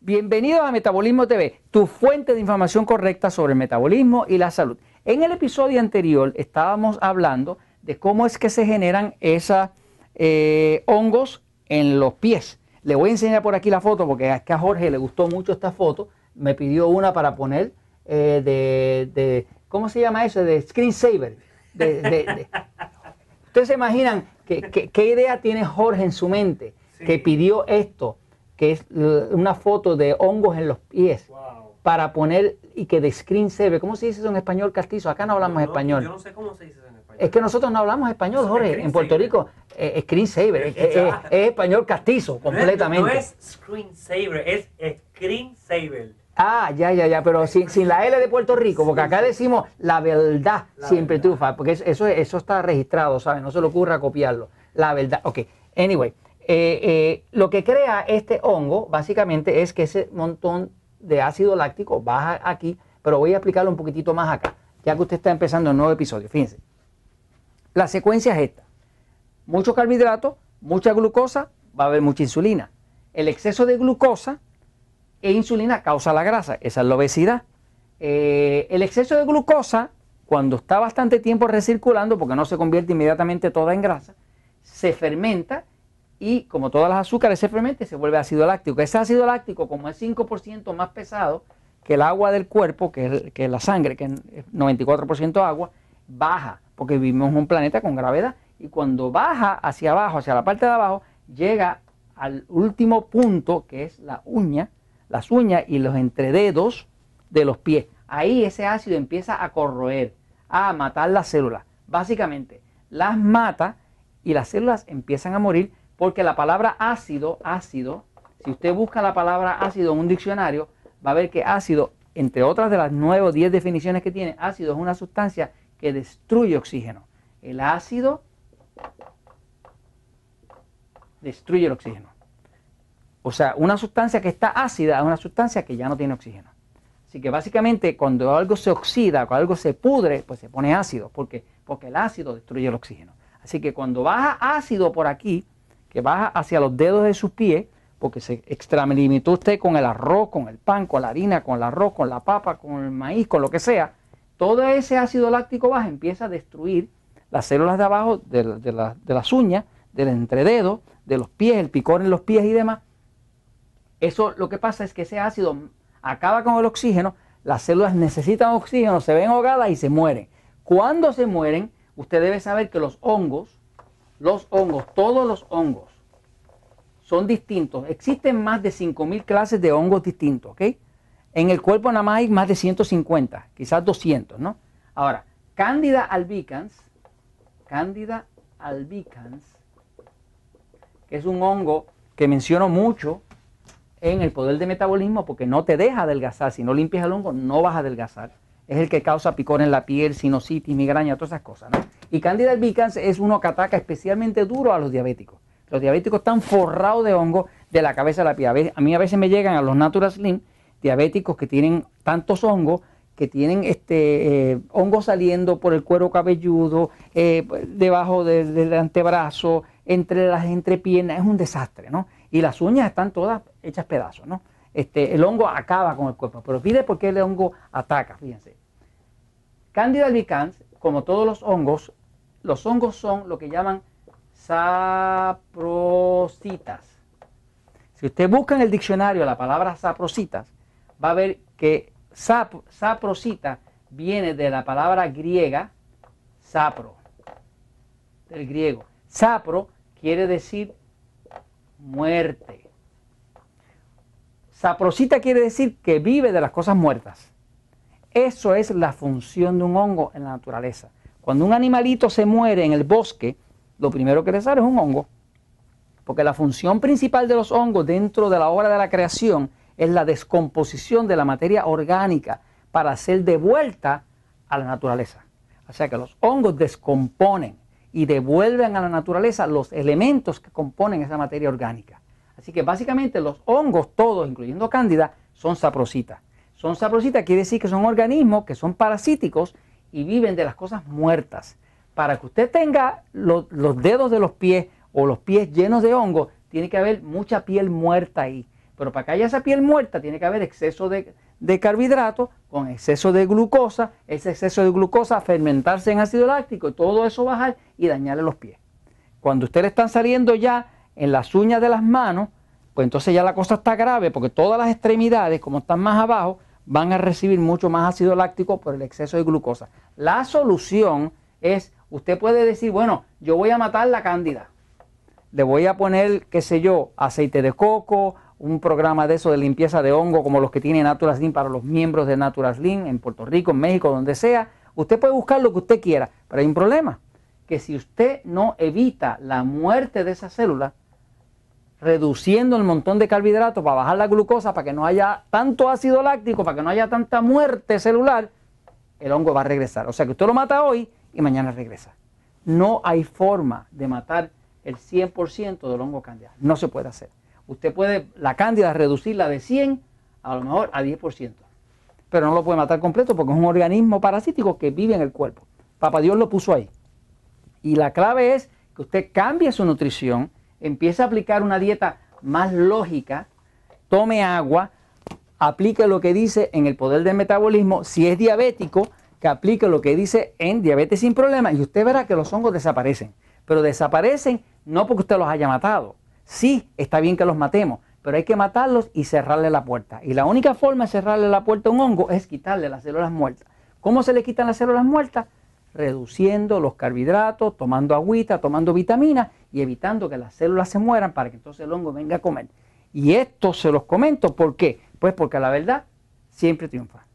Bienvenidos a Metabolismo TV, tu fuente de información correcta sobre el metabolismo y la salud. En el episodio anterior estábamos hablando de cómo es que se generan esos eh, hongos en los pies. Le voy a enseñar por aquí la foto porque es que a Jorge le gustó mucho esta foto. Me pidió una para poner eh, de, ¿cómo se llama eso? De screensaver. Ustedes se imaginan qué idea tiene Jorge en su mente que pidió esto que es una foto de hongos en los pies para poner y que de screensaver. ¿Cómo se dice eso en español castizo? Acá no hablamos español. Yo no sé cómo se dice eso en español. Es que nosotros no hablamos español, Jorge. En Puerto Rico, eh, screensaver. Es, español castizo, completamente. No es, screensaver, es screensaver. Ah, ya, ya, ya, pero sin, sin, la L de Puerto Rico, porque acá decimos la verdad siempre trufa, porque eso, eso está registrado, ¿sabes? No se le ocurra copiarlo. La verdad. Ok, anyway. Eh, eh, lo que crea este hongo básicamente es que ese montón de ácido láctico baja aquí, pero voy a explicarlo un poquitito más acá, ya que usted está empezando un nuevo episodio. Fíjense, la secuencia es esta. Mucho carbohidrato, mucha glucosa, va a haber mucha insulina. El exceso de glucosa e insulina causa la grasa, esa es la obesidad. Eh, el exceso de glucosa, cuando está bastante tiempo recirculando, porque no se convierte inmediatamente toda en grasa, se fermenta y como todas las azúcares se fermentan, se vuelve ácido láctico. Ese ácido láctico, como es 5% más pesado que el agua del cuerpo, que es, la sangre, que es 94% agua, baja, porque vivimos en un planeta con gravedad. Y cuando baja hacia abajo, hacia la parte de abajo, llega al último punto, que es la uña, las uñas y los entrededos de los pies. Ahí ese ácido empieza a corroer, a matar las células. Básicamente, las mata y las células empiezan a morir porque la palabra ácido, ácido, si usted busca la palabra ácido en un diccionario, va a ver que ácido, entre otras de las nueve o diez definiciones que tiene, ácido es una sustancia que destruye oxígeno. El ácido destruye el oxígeno. O sea, una sustancia que está ácida es una sustancia que ya no tiene oxígeno. Así que básicamente cuando algo se oxida, cuando algo se pudre, pues se pone ácido. ¿Por qué? Porque el ácido destruye el oxígeno. Así que cuando baja ácido por aquí, baja hacia los dedos de sus pies, porque se extralimitó usted con el arroz, con el pan, con la harina, con el arroz, con la papa, con el maíz, con lo que sea, todo ese ácido láctico baja empieza a destruir las células de abajo de, las uñas, del entrededo, de los pies, el picor en los pies y demás. Eso lo que pasa es que ese ácido acaba con el oxígeno, las células necesitan oxígeno, se ven ahogadas y se mueren. Cuando se mueren, usted debe saber que los hongos los hongos, todos los hongos, son distintos. Existen más de 5.000 clases de hongos distintos, ¿ok? En el cuerpo nada más hay más de 150, quizás 200, ¿no? Ahora, Candida albicans, Candida albicans, que es un hongo que menciono mucho en el poder de metabolismo porque no te deja adelgazar. Si no limpias el hongo, no vas a adelgazar. Es el que causa picor en la piel, sinusitis, migraña, todas esas cosas, ¿no? Y Candida albicans es uno que ataca especialmente duro a los diabéticos. Los diabéticos están forrados de hongo de la cabeza a la piel. A mí a veces me llegan a los Natural Slim diabéticos que tienen tantos hongos que tienen este eh, hongos saliendo por el cuero cabelludo, eh, debajo del antebrazo, entre las entrepiernas, es un desastre, ¿no? Y las uñas están todas hechas pedazos, ¿no? Este, el hongo acaba con el cuerpo, pero pide por qué el hongo ataca, fíjense. Candida albicans, como todos los hongos, los hongos son lo que llaman saprositas. Si usted busca en el diccionario la palabra saprositas, va a ver que saprosita viene de la palabra griega sapro, del griego. Sapro quiere decir muerte. Saprosita quiere decir que vive de las cosas muertas. Eso es la función de un hongo en la naturaleza. Cuando un animalito se muere en el bosque, lo primero que le sale es un hongo. Porque la función principal de los hongos dentro de la obra de la creación es la descomposición de la materia orgánica para ser devuelta a la naturaleza. O sea que los hongos descomponen y devuelven a la naturaleza los elementos que componen esa materia orgánica. Así que básicamente los hongos todos, incluyendo cándida, son saprositas. Son saprositas quiere decir que son organismos que son parasíticos y viven de las cosas muertas. Para que usted tenga los, dedos de los pies o los pies llenos de hongo, tiene que haber mucha piel muerta ahí. Pero para que haya esa piel muerta tiene que haber exceso de, de carbohidratos con exceso de glucosa, ese exceso de glucosa fermentarse en ácido láctico y todo eso bajar y dañarle los pies. Cuando ustedes están saliendo ya en las uñas de las manos, pues entonces ya la cosa está grave porque todas las extremidades, como están más abajo, van a recibir mucho más ácido láctico por el exceso de glucosa. La solución es, usted puede decir, bueno, yo voy a matar la cándida. Le voy a poner, qué sé yo, aceite de coco, un programa de eso de limpieza de hongo como los que tiene Natural Slim para los miembros de Natural Slim en Puerto Rico, en México, donde sea. Usted puede buscar lo que usted quiera, pero hay un problema, que si usted no evita la muerte de esas células, reduciendo el montón de carbohidratos para bajar la glucosa, para que no haya tanto ácido láctico, para que no haya tanta muerte celular, el hongo va a regresar. O sea que usted lo mata hoy y mañana regresa. No hay forma de matar el 100% del hongo cándida. No se puede hacer. Usted puede la cándida reducirla de 100 a lo mejor a 10%. Pero no lo puede matar completo porque es un organismo parasítico que vive en el cuerpo. Papá Dios lo puso ahí. Y la clave es que usted cambie su nutrición, empiece a aplicar una dieta más lógica, tome agua, aplique lo que dice en el poder del metabolismo. Si es diabético, que aplique lo que dice en diabetes sin problemas y usted verá que los hongos desaparecen. Pero desaparecen no porque usted los haya matado. Sí, está bien que los matemos, pero hay que matarlos y cerrarle la puerta. Y la única forma de cerrarle la puerta a un hongo es quitarle las células muertas. ¿Cómo se le quitan las células muertas? Reduciendo los carbohidratos, tomando agüita, tomando vitaminas y evitando que las células se mueran para que entonces el hongo venga a comer. Y esto se los comento, ¿por qué? Pues porque la verdad siempre triunfa.